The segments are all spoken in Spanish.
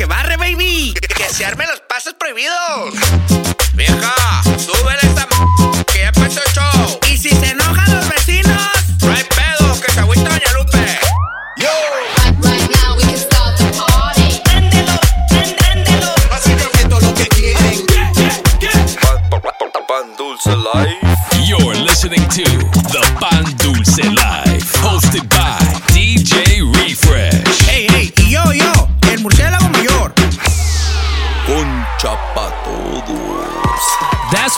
que barre, baby. Que se armen los pasos prohibidos. Vieja, súbele esta m que ya empezó el show. Y si se enojan los vecinos, no hay pedo, que se agüita Doña Lupe. Yo. Right now we can start the party. Préndelo, lo que quieren. Pan Dulce Life. You're listening to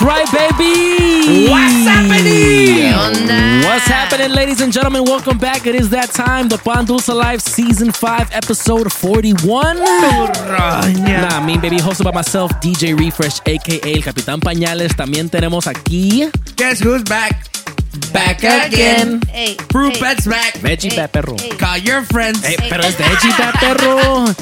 right, baby. What's happening? What's happening, ladies and gentlemen? Welcome back. It is that time, the Pan Dulce Live Season 5, Episode 41. Nah, me, baby, hosted by myself, DJ Refresh, aka El Capitán Pañales. También tenemos aquí. Guess who's back? Back again. Ey, Fruit Pet's back. Veggie Bat Perro. Call your friends. Ey, pero es Veggie Bat Perro.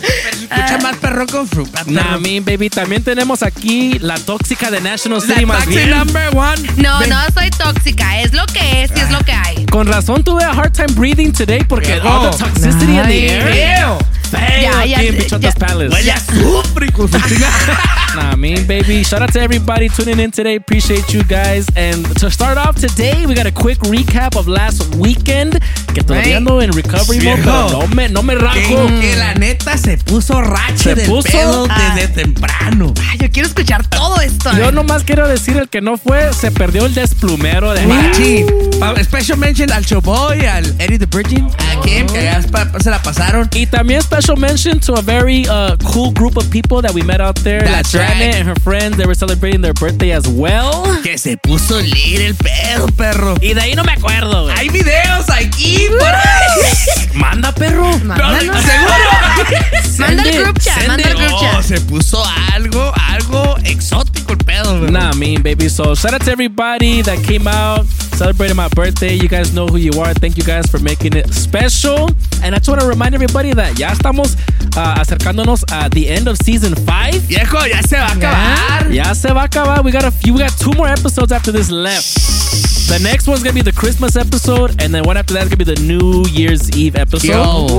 Escucha más perro con Fruit Pat. Nah, me, baby, también tenemos aquí la tóxica de National City, La más bien. number one. No, no soy tóxica, es lo que es y es lo que hay. Con razón tuve a hard time breathing today porque all the toxicity in the air. Ya, ya, aquí en ya. Huele a azufre con su Nah, I mean, baby. Shout out to everybody tuning in today. Appreciate you guys. And to start off today, we got a quick recap of last weekend. Que todavía Right. ando en recovery mode, pero no me, no me rajo. que la neta se puso Se del puso- pedo desde temprano. Ay, yo quiero escuchar todo esto. Yo nomás quiero decir, el que no fue, se perdió el desplumero de Machín. Special mention al Showboy, al Eddie the Virgin, a Kim, que ya se la pasaron. Y también special mention to a very uh, cool group of people that we met out there. That's la Janet right. and her friends, they were celebrating their birthday as well. Que se puso lir el pedo, perro. Y de ahí no me acuerdo, güey. Hay videos aquí por ahí. Manda, perro. Mándanos. No, seguro. Manda el group chat, manda el group No, chat. se puso algo, algo exótico el pedo, güey. Nah, I mean, baby. So shout out to everybody that came out, celebrated my birthday. You guys know who you are. Thank you guys for making it special. And I just want to remind everybody that ya estamos uh, acercándonos a the end of season five. Viejo, ya se va a acabar. Ya se va a acabar. We got a few. We got two more episodes after this left. The next one's gonna be the Christmas episode, and then one after that is gonna be the New Year's Eve episode.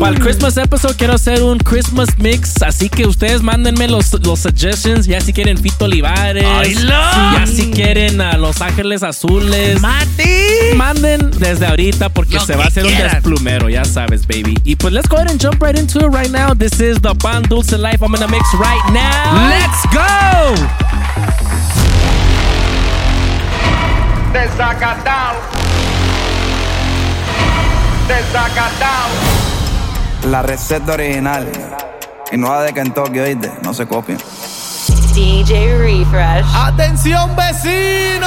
Para el Christmas episode quiero hacer un Christmas mix, así que ustedes mándenme los, los suggestions, ya si quieren Fito Olivares, ¡Oílo! ya si quieren a Los Ángeles Azules. Mate. Manden desde ahorita porque Lo se va a hacer un desplumero, ya sabes, baby. Y pues let's go ahead and jump right into it right now. This is the Pan Dulce Life. I'm gonna mix right now. Let's go. Desacatado. Desacatado. La receta original. Y no la de Kentucky, oíste, no se copien. DJ Refresh. Atención, vecino.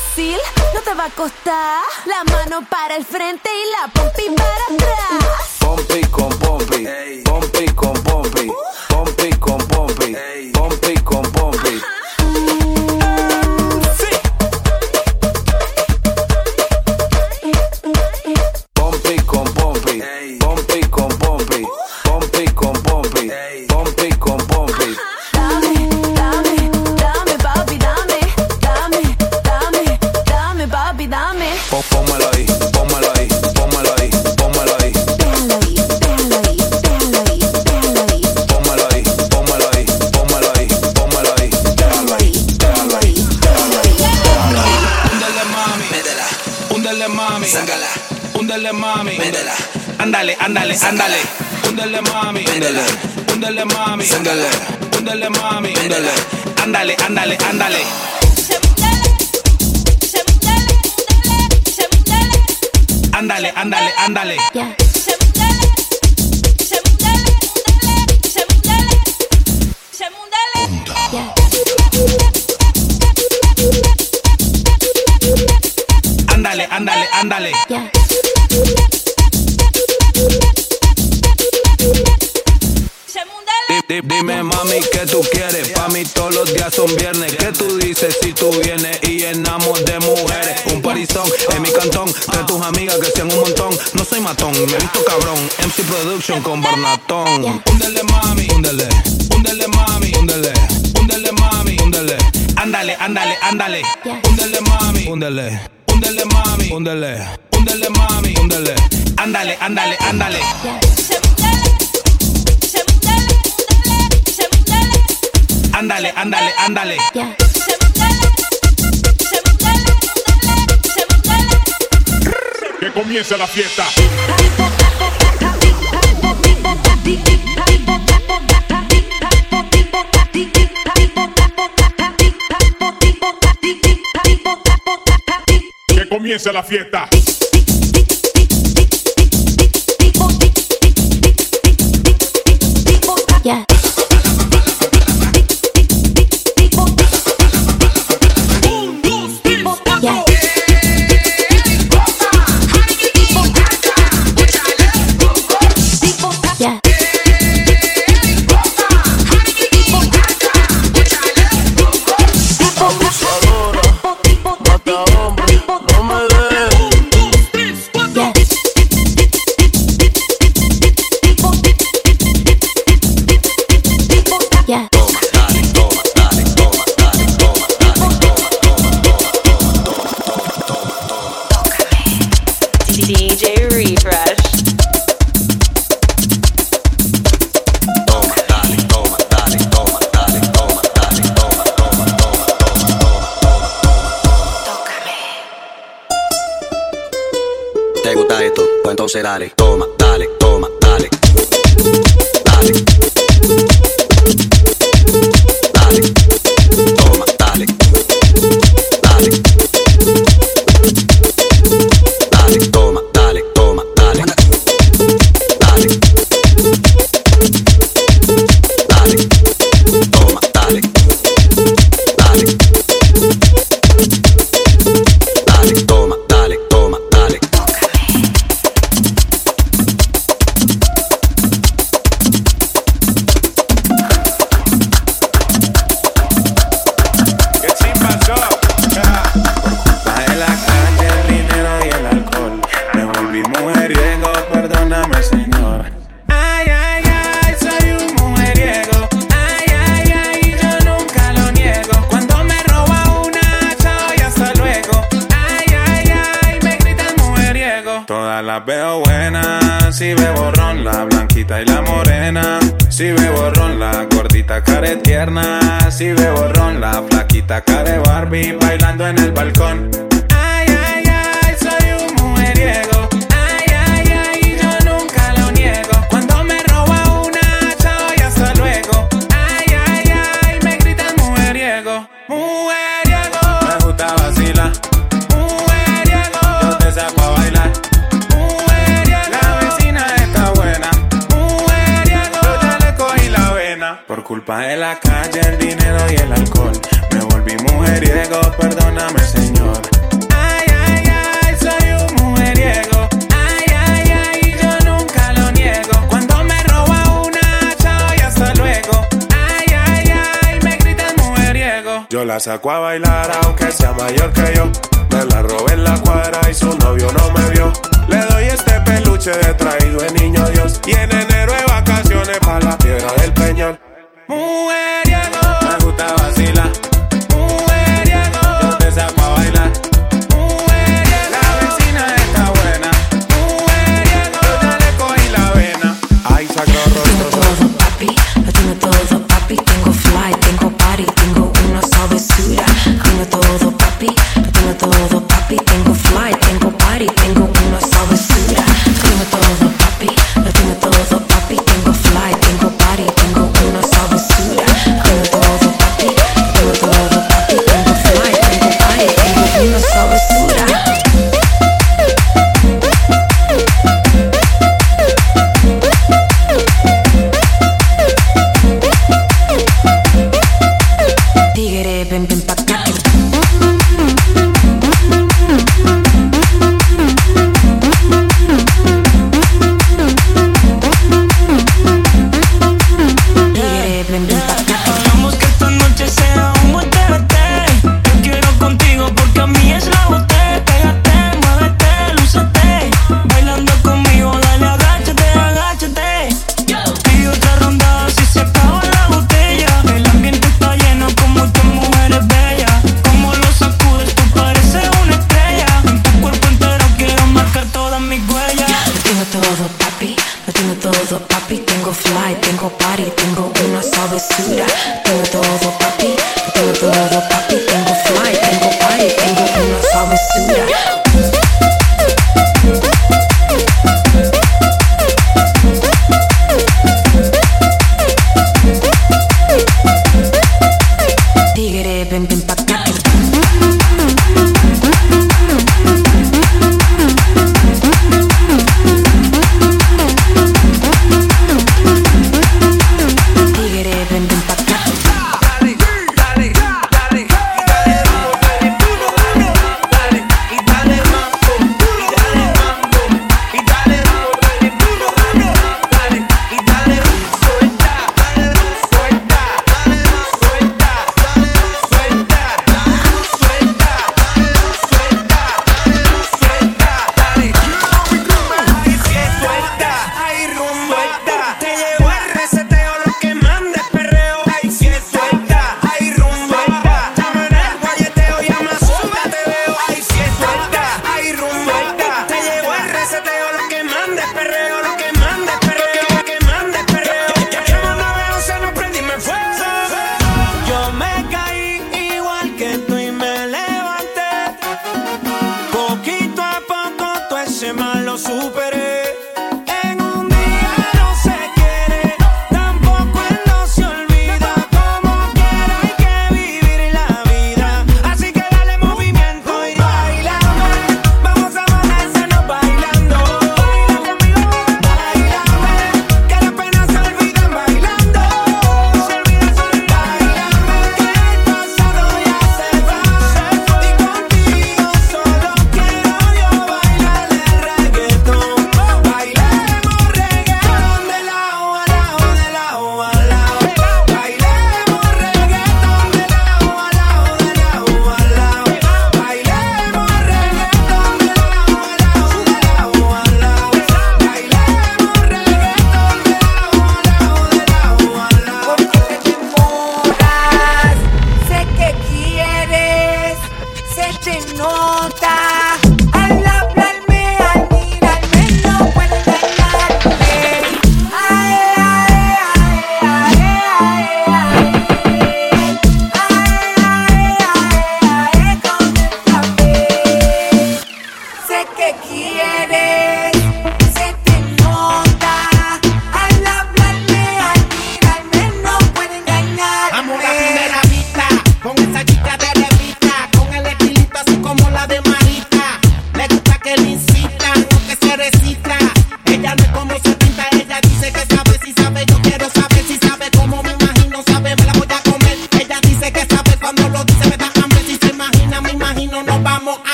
Fácil, no te va a costar. La mano para el frente y la pompi para atrás. Pompi con pompi, pompi con pompi, pompi con pompi, pompi con pompi. Pompi Úndele mami, métela. Ándale, ándale, ándale. Úndele mami, métela. Úndele mami, sácala. Úndele mami, métela. Ándale, ándale, ándale. Ándale, ándale, ándale. Ándale, son viernes. ¿Qué tú dices si tú vienes y llenamos de mujeres? Un parizón en mi cantón, de tus amigas que sean un montón. No soy matón, me he visto cabrón. MC Production con Barnatón. Úndele mami, úndele. Úndele mami, úndele. Úndele mami, úndele. Ándale, ándale, ándale. Úndele mami, úndele. Úndele mami, úndele. Úndele mami, úndele. Ándale, ándale, ándale. Ándale, ándale, ándale. Que comience la fiesta. Que comience la fiesta. Yeah. Yeah. Toma, dale. mujeriego. Me gusta vacilar, mujeriego. Yo te saco a bailar, mujeriego. La vecina está buena, mujeriego. Yo ya le cogí la vena. Por culpa de la calle, el dinero y el alcohol. Me volví mujeriego, perdóname, señor. Yo la saco a bailar aunque sea mayor que yo. Me la robé en la cuadra y su novio no me vio. Le doy este peluche de traído de niño Dios. Y en enero de vacaciones para la piedra del peñón. Mujeriego, me gusta vacilar.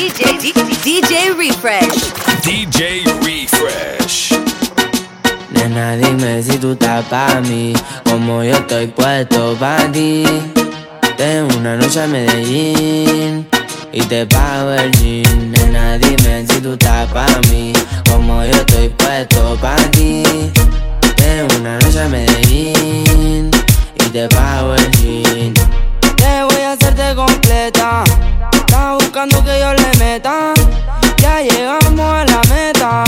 DJ DJ Refresh. DJ Refresh. Nena, dime si tú estás pa' mí, como yo estoy puesto pa' ti. Tengo una noche a Medellín y te pago el jean. Nena, dime si tú estás pa' mí, como yo estoy puesto pa' ti. Tengo una noche a Medellín y te pago el jean. Te voy a hacerte completa. Buscando que yo le meta. Ya llegamos a la meta.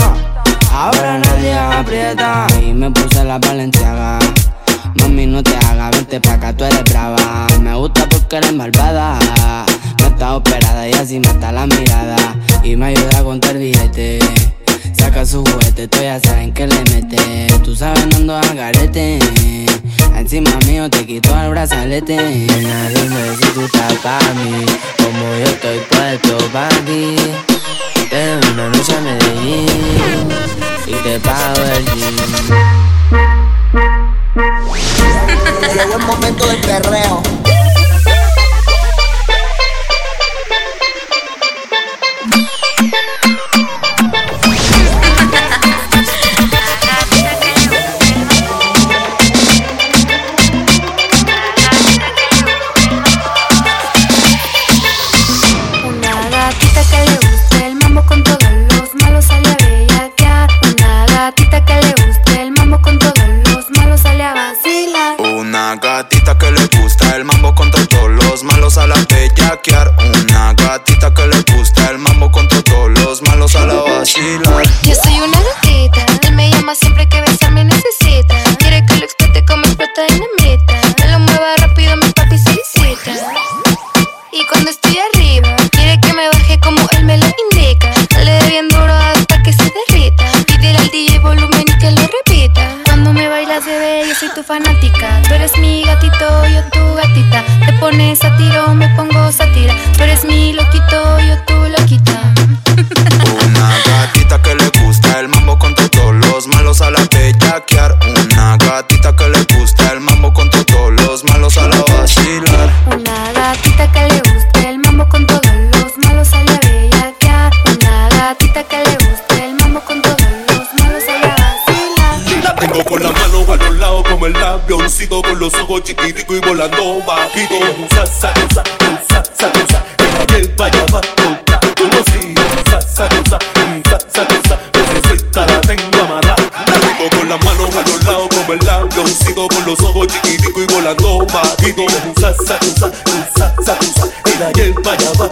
Ahora nadie aprieta. Y me puse la valenciaga. Mami, no te hagas, vente pa' acá, tú eres brava. Me gusta porque eres malvada. No está operada y así mata la mirada. Y me ayuda a contar billete. Saca su juguete, tú ya saben que le mete. Tú sabes, no ando garete. Encima mío te quito el brazalete. Nena, dime si tú estás pa' mí. Como yo estoy puesto pa' ti. Tengo una noche a Medellín y te pago el jean. Llegó el momento del perreo. El mambo con todos los malos a la bellaquear. Una gatita que le gusta el mambo con todos los malos a la vacilar. Yo soy una pones tiro, me pongo sátira. Tú eres mi loquito, yo tu loquita. Una gatita que le gusta el mambo con todos los malos a la bellaquear. Una gatita que le gusta el avioncito con los ojos chiquitico y volando bajito. Sa, sa, sa, sa, sa, sa, ella lleva ya va como si sa, sa, avioncito con los ojos chiquitico y volando bajito. Sa, sa, sa, sa, sa, sa, ella lleva ya va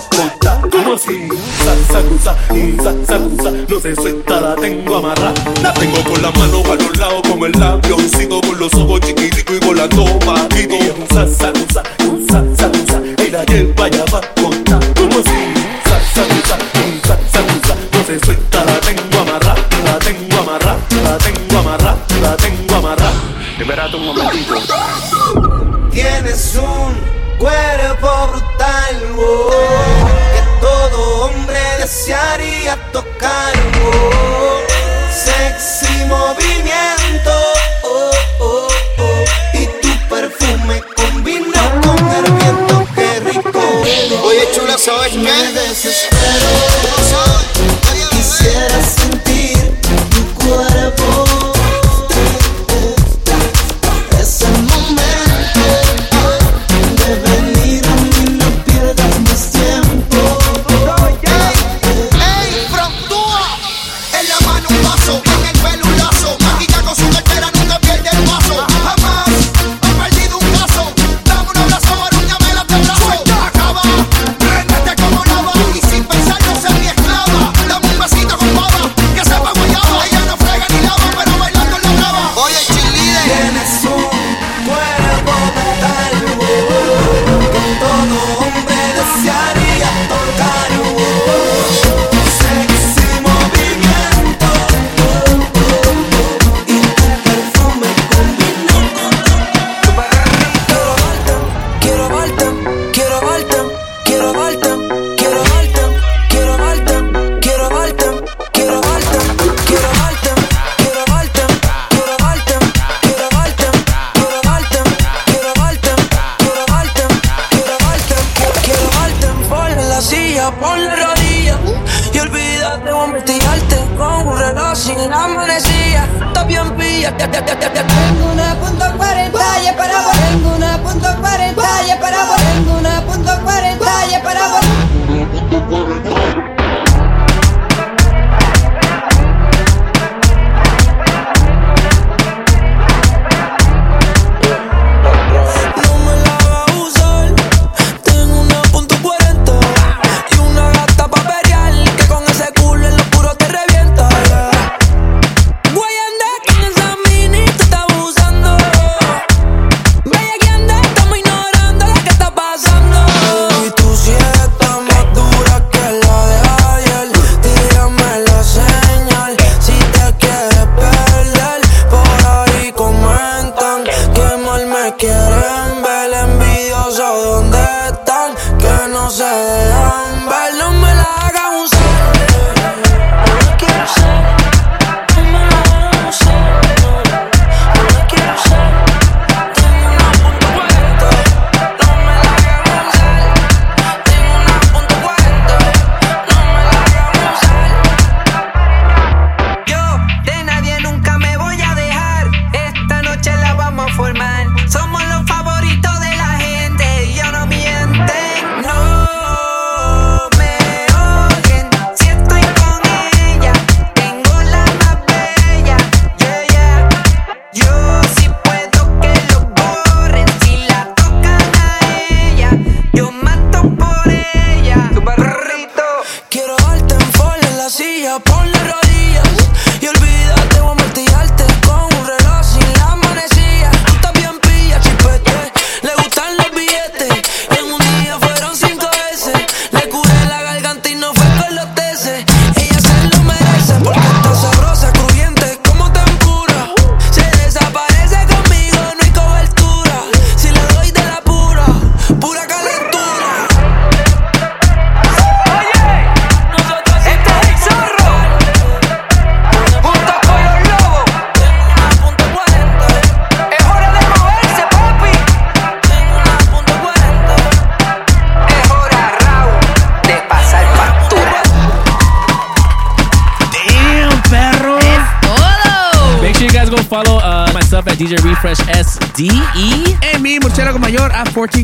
como si sa, sa, sa, sa, sa, no se suelta la tengo amarrada. La tengo con la mano a los lados como el avioncito con los ojos chiquitico y volando bajito. Sa, sa, sa, sa, sa, sa, ella lleva ya va Espérate un momentito. Tienes un cuerpo brutal, oh, que todo hombre desearía tocar. oh. Sexy movimiento, oh, oh, oh, y tu perfume combina con el viento, qué rico. Oye, chula, ¿sabes qué? Me desespero,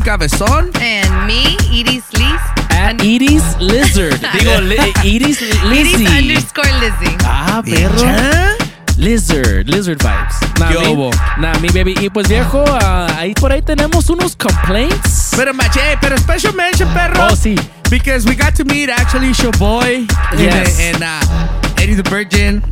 cabezón. And me, Edie Sleaze. At Edie's Lizard. Digo, li Edie's Lizzy. Edie's underscore Lizzy. Ah, perro. Lizard, Lizard vibes. Nah, Yo, mi, bo. nah, mi baby. Y pues viejo, ah, ahí por ahí tenemos unos complaints. Pero maché, pero special mention, perro. Oh, sí. Because we got to meet actually Showboy Yes. and, and uh, Eddie the Virgin.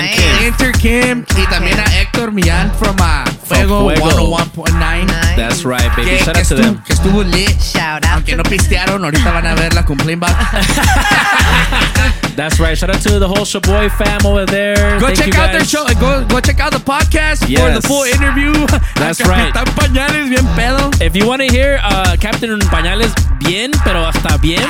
Enter Kim y también a Héctor Millán from uh, Fuego, Fuego. 101.9. That's right, baby. Que, Shout que out to them. que estuvo lit. Shout out Aunque no pistearon, ahorita van a ver la complaint box. That's right. Shout out to the whole Shaboy fam over there. Go Thank check you out their show. Go, go check out the podcast for Yes. the full interview. That's right. Capitán Pañales, bien pedo. If you want to hear uh, Captain Pañales bien, pero hasta bien,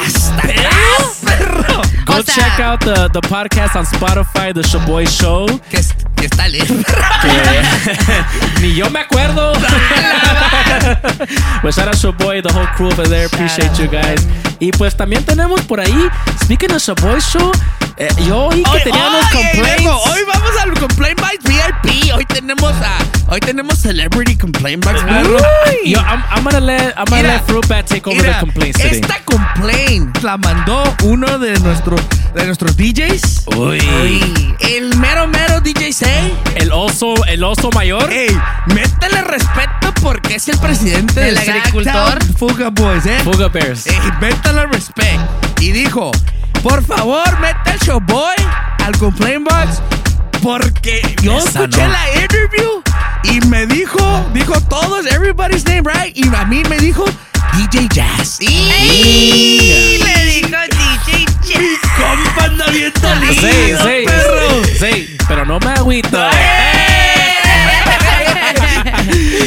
perro. go O sea- check out the, the podcast on Spotify, The Shaboy Show. Que, es- que está. Que ni yo me acuerdo. pues shout out Shaboy, the whole crew over there. Appreciate you guys. Y pues también tenemos por ahí, speaking of Shaboy Show, eh, yo oí que Hoy, teníamos complaints. Hoy vamos al Complaint Bites VIP. Hoy tenemos a, hoy tenemos Celebrity Complaint Bites. Yo, I'm, I'm gonna let I'm gonna Mira, let Fruitbat take over Mira, the complaints today. Esta complaint la mandó uno de, nuestro, de nuestros DJs. Uy. El mero mero DJ Say. El oso, el oso mayor. Ey, métele respeto porque es el presidente El del agricultor. Fuga Boys, eh. Fuga Bears. Ey, métele respect. Y dijo, por favor, mete el showboy al complaint box porque yo Esa escuché no. la interview y me dijo, dijo todos, everybody's name, right? Y a mí me dijo DJ Jazz. ¡Ey! Le dijo DJ Jazz. Compa anda bien dolido, Sí, sí, perro. sí, pero no me agüito.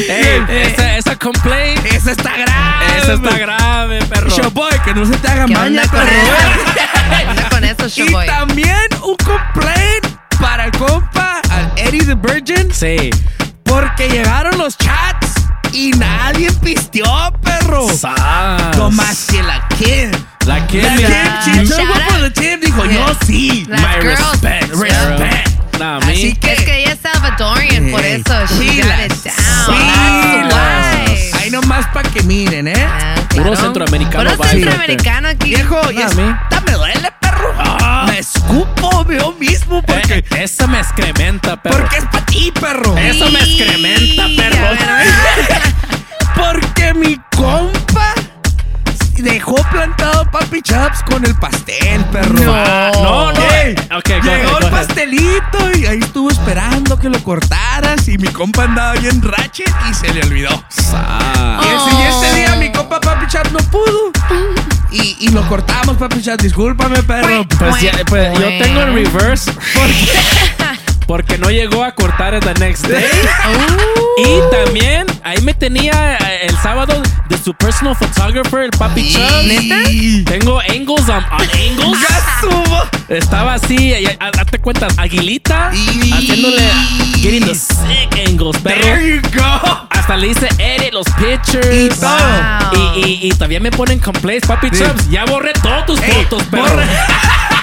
Ey, esa, esa complaint, Esa está grave. esa está grave, perro. Showboy, que no se te haga ¿Qué maña, onda con eso? ¿Qué onda con eso, Y Showboy? también un complaint para el compa, al Eddie the Virgin, Sí. porque llegaron los chats y nadie pisteó, perro. Sas. No más que la Kim. La Kim, La. Kim, she on the Kim, dijo, yo sí. Las My girls. respect, Claro. respect. Nah. Así que. Es que ella es Salvadorian, por Eh, eso. She pilas. got it down. Pilas. Nomás para que miren, ¿eh? Puro Claro. centroamericano. Puro centroamericano aquí. Viejo, y esta me duele, perro. Me escupo yo mismo porque. Eh, esa me excrementa, perro. Porque es para ti, perro. Eso me excrementa, perro. Porque mi compa dejó plantado Papi Chaps con el pastel, perro. No. No, Llegó go el pastelito y ahí estuvo esperando que lo cortaras y mi compa andaba bien ratchet y se le olvidó. Ah. Y el Oh. siguiente día mi compa Papi Chaps no pudo. Y, y lo cortamos, Papi Chaps. Discúlpame, perro. Pues, ya, pues yo tengo el reverse porque, porque no llegó a cortar the next day. Y también ahí me tenía el sábado su personal photographer, el Papi Chubb. ¿Neta? Tengo angles on, on angles. Ya subo. Estaba así, y- date cuenta, aguilita, haciéndole, getting the sick angles, There perro. you go. Hasta le hice edit los pictures. Y todo. Y, y, y todavía me ponen complaints, Papi Sí. Chubbs. Ya borré todas tus Ey, fotos, perro.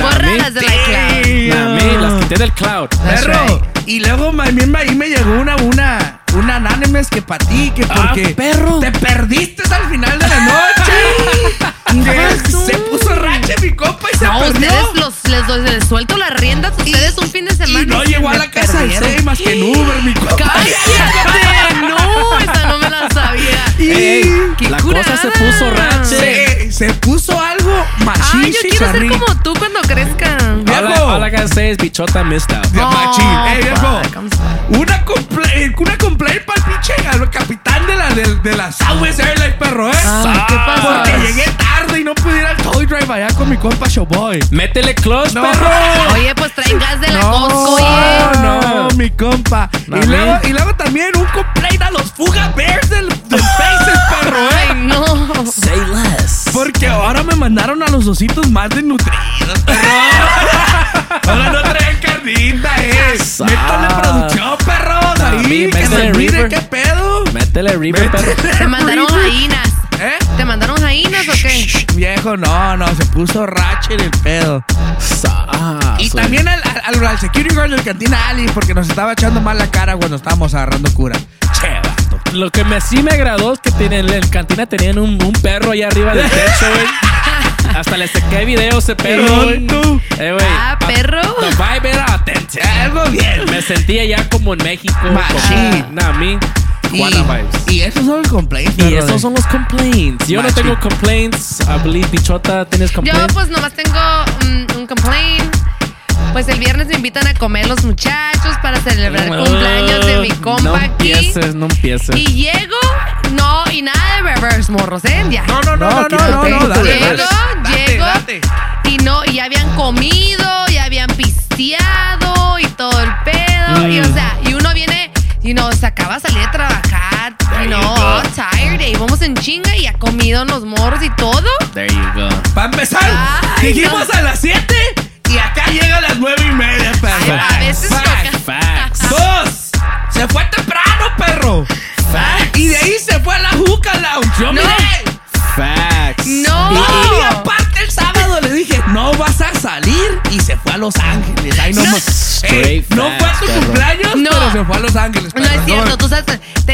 Bórralas del iCloud. Mí las quité del cloud. That's Perro. right. Y luego también ahí me llegó una, una, una anonymous que para ti, que Ah, porque perro. te perdiste al final de la noche. que se puso rache mi compa y se No, perdió. ustedes los, les, doy- les suelto las riendas. Ustedes un fin de semana. y no llegó a la casa del. Sey más que en Uber, mi compa. ¡Cállate! No, esa no me la sabía. Ey, ¡Qué la cosa se curada! puso rache. Se, se puso algo Ay, yo quiero ser como tú cuando crezca. Viejo. all I gotta say is bichota missed out. De machín. Ey, viejo. Una complaint, una complaint para el pinche al capitán de la, de, de la Southwest Airlines, perro, ¿eh? Ay, ¿qué pasó? Porque llegué tarde y no pude ir al toy drive allá con mi compa Showboy. Métele clutch, No. perro. Oye, pues traen gas de la No, Costco, oye. no, mi compa. No, y, luego, y luego también un complaint a los Fuga Bears del, del Faces, perro, Ay, ¿eh? no. Say less. Porque ahora me mandaron a los ositos más desnutridos, perro. ahora no traen carnita, eh. Sa- Métale producción, perros. Ahí, que se mire qué pedo. Métele Reaper, perro. Te mandaron gallinas. ¿Eh? ¿Te mandaron gallinas o qué? Viejo, no, no, se puso ratchet el pedo. Sa- Y soy- también al, al, al security guard del cantina Ali, porque nos estaba echando mal la cara cuando estábamos agarrando cura. Lo que me, sí me agradó es que tienen, en la cantina tenían un, un perro allá arriba del techo, güey. Hasta le saqué video ese perro, güey. Eh, güey. Ah, perro. The vibe era auténtico. Algo bien. Me sentía ya como en México. Machín. Nah, a mí. Y, y esos son los complaints. Y esos son los complaints. Yo no Machín. tengo complaints. I believe Bichota, ¿tienes Yo complaints? pues nomás tengo mm, un complaint. Pues el viernes me invitan a comer los muchachos para celebrar el cumpleaños de mi compa No aquí. empieces, no empieces. Y llego, no, y nada de reverse, morros, ¿eh? Ya. No, no, no, No, no, no, no, pedo, dale, Llego, dale. Date, llego. date. Y no, y ya habían comido, ya habían pisteado y todo el pedo. Y o Mm. sea, y uno viene, y no, se acaba de salir a trabajar, There y no, you go. all tired, y vamos en chinga y ha comido los morros y todo. There you go. Para empezar, Ay, dijimos no. a las 7 y acá llega a las 9 y media, perro. Ay, a veces. Facts. Dos, se fue temprano, perro. Facts. Y de ahí se fue a la Juca Lounge. Yo No. miré. Facts. No. Y, y aparte el sábado le dije, no vas a salir. Y se fue a Los Ángeles. Ahí no, No. Straight no fue a tu perro. cumpleaños, No. pero se fue a Los Ángeles. No perro. es cierto, tú sabes,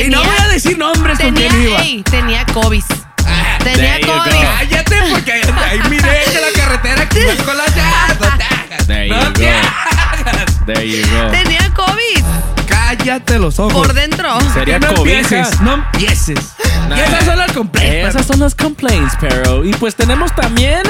Y no voy a decir nombres con tenía, quién iba. ey, tenía COVID. Ah, Tenía COVID. Cállate, porque ahí, ahí miré que la carretera que iba con las There no you te go. hagas. There you go. Tenía COVID Cállate los ojos. por dentro. Sería no cobija. empieces, no empieces. Nah. Y esas son las complaints. Esas son las complaints, pero. Y pues tenemos también.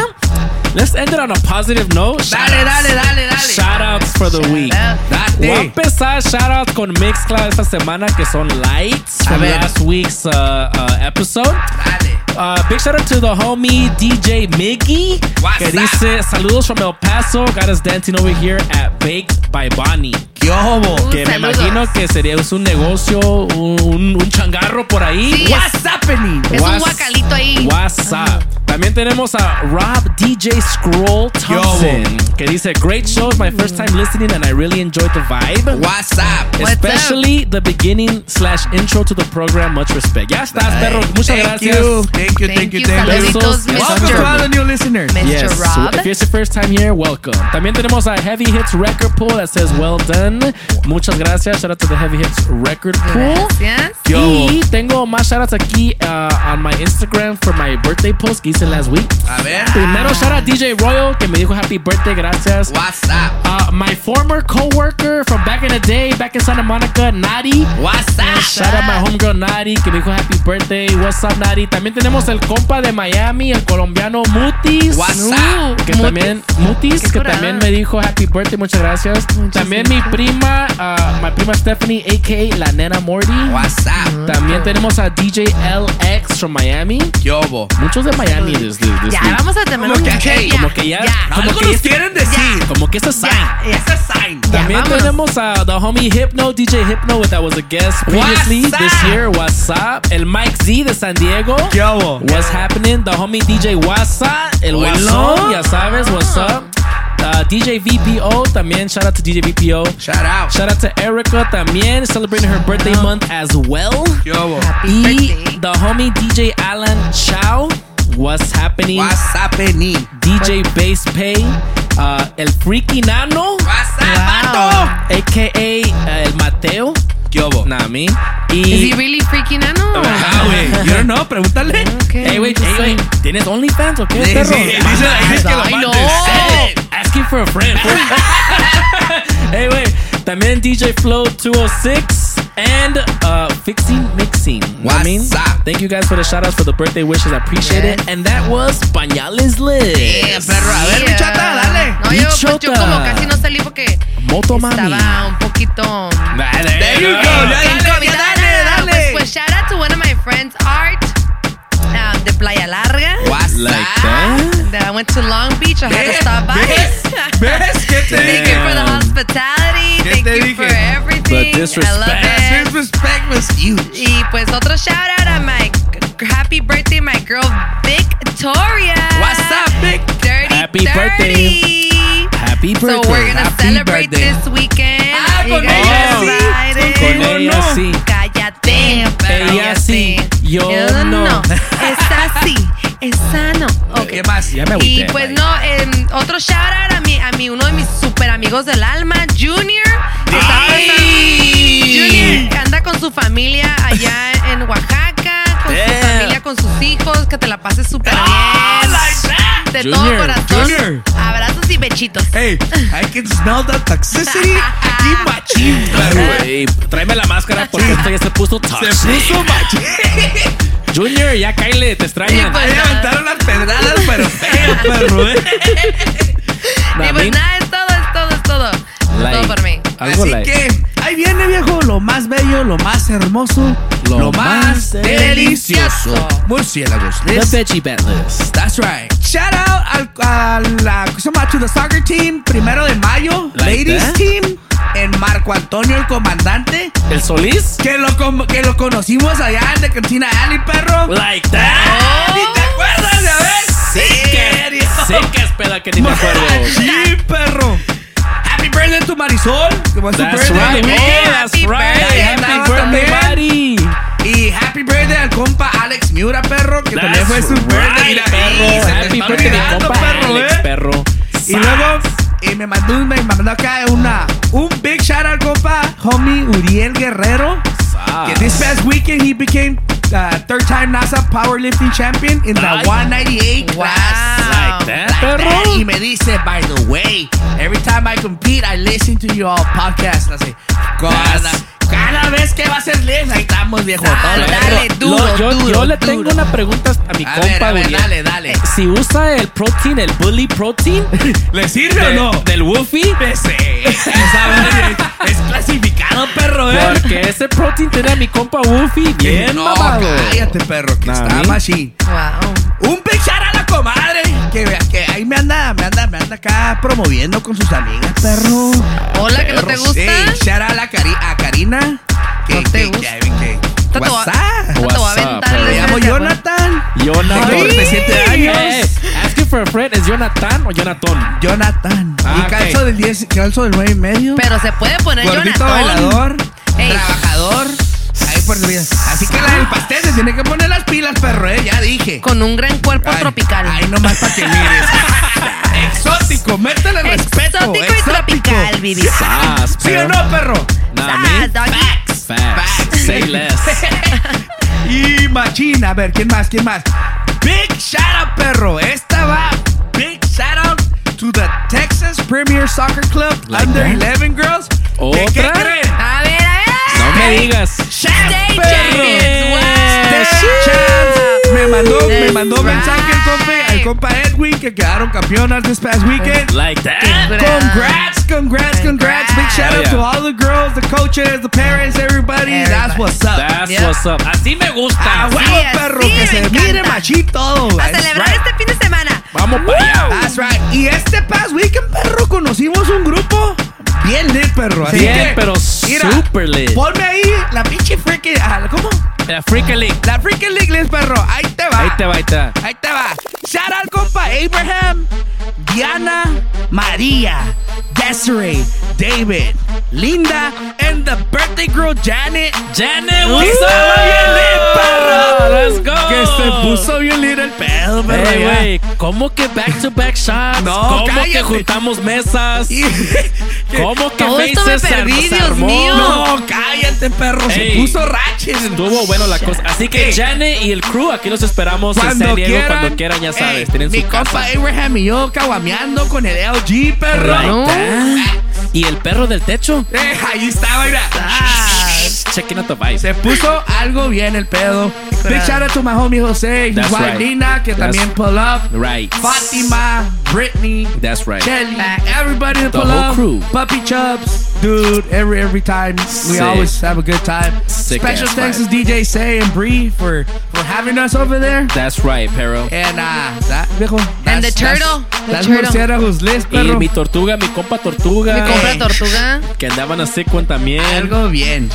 Let's end it on a positive note. Dale, Shoutouts. dale, dale, dale. Shoutouts for the week. Date. Voy a empezar shoutouts con Mixcloud esta semana que son lights A from ver. last week's uh, uh, episode. Dale. Uh, big shout out to the homie DJ Miggy What's que dice saludos from El Paso. Got us dancing over here at Baked by Bonnie. ¿Qué obo? Uh, Que me saludos. imagino que sería un negocio, un, un changarro por ahí. Sí, What's happening? Es un What's- guacalito ahí. WhatsApp. También tenemos a Rob DJ Scroll Thompson, que dice, Great show, my first time listening and I really enjoyed the vibe. What's up? Especially the beginning slash intro to the program. Much respect. Ya estás, perro. Muchas Thank gracias. you. Thank you, thank you, thank you. Saluditos, Welcome to all the new listeners. Yes. If it's your first time here, welcome. También tenemos a Heavy Hits Record Pool that says well done. Muchas gracias. Shout out to the Heavy Hits Record Pool. Gracias. Y tengo más shoutouts aquí uh, on my Instagram for my birthday post que hice last week. A ver. Primero, shout out DJ Royal que me dijo happy birthday, gracias. What's up? Uh, my former co-worker from back in the day, back in Santa Monica, Nadi. What's up? Shout out my homegirl Nadi que me dijo happy birthday. What's up, Nadi? También tenemos el compa de Miami, el colombiano Mutis. What's up? Que también, Mutis, que también me dijo happy birthday, muchas gracias. También mi prima, uh, mi prima Stephanie, a.k.a. la nena Morty. What's up? También tenemos a DJ LX from Miami. Yobo. Muchos de Miami this, this, this Ya, week. vamos a tener Como hey, Como que ya, como Algo que nos es- quieren decir. como que es a sign. Es sign. También vámonos. tenemos a the homie Hypno, DJ Hypno, that was a guest previously What's this up? year. What's up? El Mike Z de San Diego. ¿Qué hubo? What's happening? The homie DJ Wasa, el Oilo. Guasón, ya sabes, what's up? Uh, DJ VPO, también shout out to DJ VPO. Shout out. Shout out to Erica, también celebrating her birthday month as well. ¿Qué hubo? Happy Y birthday. the homie DJ Alan Chow, what's happening? What's happening? DJ Bass Pay, uh, el Freaky Nano, What's up, vato? aka uh, el Mateo, ¿Qué hubo? Nami. Is he really freaking ano? Ah, güey. Yo no, pregúntale. Okay, Hey, wait, hey, wait. ¿Tienes OnlyFans o qué, Sí, perro? sí, dice, dice que lo Ay, no. Asking for a friend. hey, wait. También DJ Flow 206 and uh, Fixing Mixing. Know what I mean? Up? Thank you guys for the shout outs for the birthday wishes. I appreciate Yes. it. And that was Pañales List. Eh, perro, a ver, Yeah. bichota, dale. No, yo, pues, yo como casi no salí porque Moto Mami. estaba un poquito There you go. Ya, dale, ya, dale, dale. Pues, pues shout out to one of my friends, Art, um, de Playa Larga. What's Like up? that? That I went to Long Beach. I had to stop by. ¿Ves? ¿Ves? ¿Qué te Thank dije? you for the hospitality. Thank you dije? for everything. The I love disrespect. it. Disrespect was huge. Y pues otro shout out a my happy birthday, my girl Victoria. What's up, Vic? Dirty Happy birthday. 30. Happy birthday. So we're gonna Happy celebrate birthday. this weekend. Ah, con ella sí. Con ella sí. Cállate, Ella sí, yo no. Es así, es sano. Ok. ¿Qué más? Ya me Y agüité, pues bye. no, em, otro shout out a mi, a mi uno de mis super amigos del alma, Junior. Junior que anda con su familia allá en Oaxaca, con su familia, con sus hijos, que te la pases súper bien. like that. De Junior, todo corazón. Junior. Hey, I can smell the toxicity aquí machín, perro. Ey, tráeme la máscara porque esto ya se puso Se toxic. puso machín. Junior, ya cáile, te extrañan. Sí, pues. Ahí aventaron las pedradas, pero feo, perro, eh. Y pues nada, es todo, Algo Así like. que ahí viene, viejo, lo más bello, lo más hermoso, Lo lo, más más delicioso. Murciélagos. The. Veggie List. That's right. Shout out al, a la, to the soccer team, primero de mayo, Like ladies that? team, en Marco Antonio, el comandante, ¿El Solís? que lo, que lo conocimos allá en de Cantina Alley, perro. Like that. ¿Ni te acuerdas, ya ves? Sí que, sí que es peda que ni me acuerdo. Sí, perro. Happy birthday to Marisol, que fue su That's birthday right. Oh, that's Happy right. birthday. Happy Andaba birthday, buddy. Y happy birthday al compa Alex Miura, perro, que también fue su birthday. right, Mira, perro. se Happy birthday, olvidando, compa perro, Alex, eh. perro. Y luego y me mandó, un- me mandó acá una, un big shout out, compa, homie Uriel Guerrero. Que this past weekend he became uh, third time NASA powerlifting champion in the Nice. 198 Wow. class. Like that, perro. Y me dice, by the way, every time I compete, I listen to your podcast. I say, cada, cada vez que va a ser live, ahí estamos, viejo. Dale, dale, duro, Lo- yo, duro, yo le duro. tengo una pregunta a mi A compa ver, a ver, dale, dale. Eh, Si usa el protein, el bully protein ¿Le sirve de- o no? del Woofy, Ese, ¿sabes? es clasificado, perro, ¿eh? porque ese protein tiene a mi compa Woofy bien no, mamado. cállate, perro, que Nah, está. Wow. Un shout a la comadre, que, que ahí me anda, me anda, me anda acá promoviendo con sus amigas, perro. Hola, que no te gusta. Sí, out a, la Cari- a Karina. Que, No te que, gusta. que, que, WhatsApp. Me llamo. Jonathan. Jonathan. Tengo 37 años. for a friend es Jonathan o Jonathan. Jonathan. Ah, y calzo del 10, calzo del 9 y medio. Pero se puede poner Gordito Jonathan. bailador. Ey. Trabajador. Ahí por su vida. Así que la del pastel se tiene que poner las pilas, perro, eh. Ya dije. Con un gran cuerpo Ay, tropical. Ay, nomás para que mires. Exótico, métele respeto. Exótico y tropical, Vivi. Sas, ¿Sí o no, perro? Ah, doggy. Facts. Say less. Y machina, a ver, ¿quién más? ¿Quién más? Big shout out, perro. Esta va. Big shout out to the Texas Premier Soccer Club Like Under that? 11 Girls. ¿De qué ¿Otra? creen? A ver, a ver. No me digas. State mandó, That's mandó mensaje el compa, el compa Edwin que quedaron campeonas this past weekend. Like that. Congrats, congrats, congrats. Big shout out yeah. to all the girls, the coaches, the parents, everybody. That's Everybody. what's up. That's Yep. what's up. Así me gusta. Ah, huevo, perro, que se encanta. mire machín todo. A That's celebrar right. este fin de semana. Vamos para allá. That's right. Y este past weekend, perro, conocimos un grupo bien lit, perro. Así Bien, que, pero mira, super lit. Ponme ahí la pinche freaking. ah, ¿Cómo? La Freaky League. La freaking league list, perro. Ahí te va. Ahí te va, ahí te va. Ahí te va. Shout out, compa Abraham, Diana, María, Desiree, David, Linda, and the birthday girl Janet. Janet, Que what's estaba bien lit, up? perro. Let's go. Que se puso bien lit el pedo, perro. Güey, ¿cómo que back to back shots? No, ¿Cómo que cállate. juntamos mesas? ¿Cómo que Todo esto me Faces se- perdí, se Dios armó? Mío. No, cállate, perro. Se puso ratchet. Estuvo bueno la cosa. Así que Ey. Janet y el crew, aquí los esperamos en Cuando San Diego quieran, cuando quieran, ya sabes. ey, tienen mi su compa casa. Abraham y yo caguameando con el LG, perro. No. ¿Y el perro del techo? Eh, ahí estaba, mira. Checking out the vibe. Se puso algo bien el pedo. Big shout out to my homie Jose, his That's wife right. Nina, que That's también pull up. Right. Fátima, Brittany, That's right. Kelly, everybody that The pull whole up. crew. Puppy Chubs, dude. Every every time we Sick. always have a good time. Sick Special thanks vibe. to DJ Say and Bree for for having us over there. That's right, perro. And uh, that viejo. And the that's- turtle, That's, the that's turtle. Murciélagos list, Y perro. mi tortuga, mi compa tortuga. Mi compra tortuga. Que andaban así con también. Algo bien.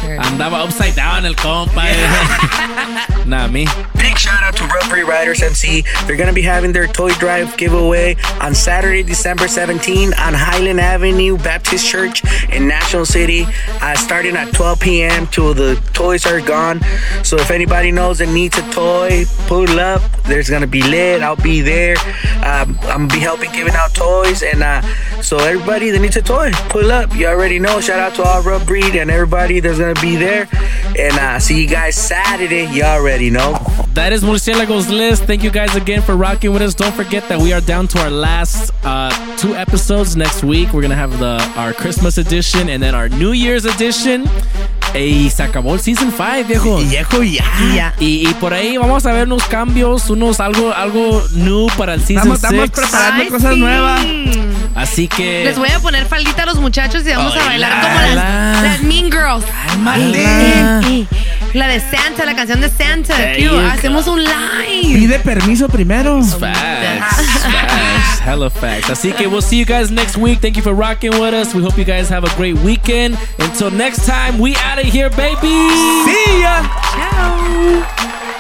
Andaba upside down el compa. nah, me. Big shout out to Rubbery Riders MC. They're going to be having their toy drive giveaway on Saturday, December 17 on Highland Avenue Baptist Church in National City, uh, starting at 12 p.m. till the toys are gone. So if anybody knows that needs a toy, pull up. There's going to be lit. I'll be there. Um, I'm to be helping giving out toys. And uh, so everybody that needs a toy, pull up. You already know. Shout out to all Rub Breed and everybody that's going to be there. And uh, see you guys Saturday. You already know. That is Murciélagos List. Thank you guys again for rocking with us. Don't forget that we are down to our last uh, two episodes next week. We're gonna have the our Christmas edition and then our New Year's edition. Y se acabó el season 5, viejo. Viejo, ya. Ya. Y, y por ahí vamos a ver unos cambios, unos algo algo new para el season Estamos, estamos 6. preparando Ay, cosas sí. nuevas. Así que Les voy a poner faldita a los muchachos y vamos a bailar como las, las Mean Girls. Cálmate. Eh, eh. La de Santa, la canción de Santa. Hacemos un live. Pide permiso primero. Facts, facts, hella facts. Así que we'll see you guys next week. Thank you for rocking with us. We hope you guys have a great weekend. Until next time, we out of here, baby. See ya. Ciao.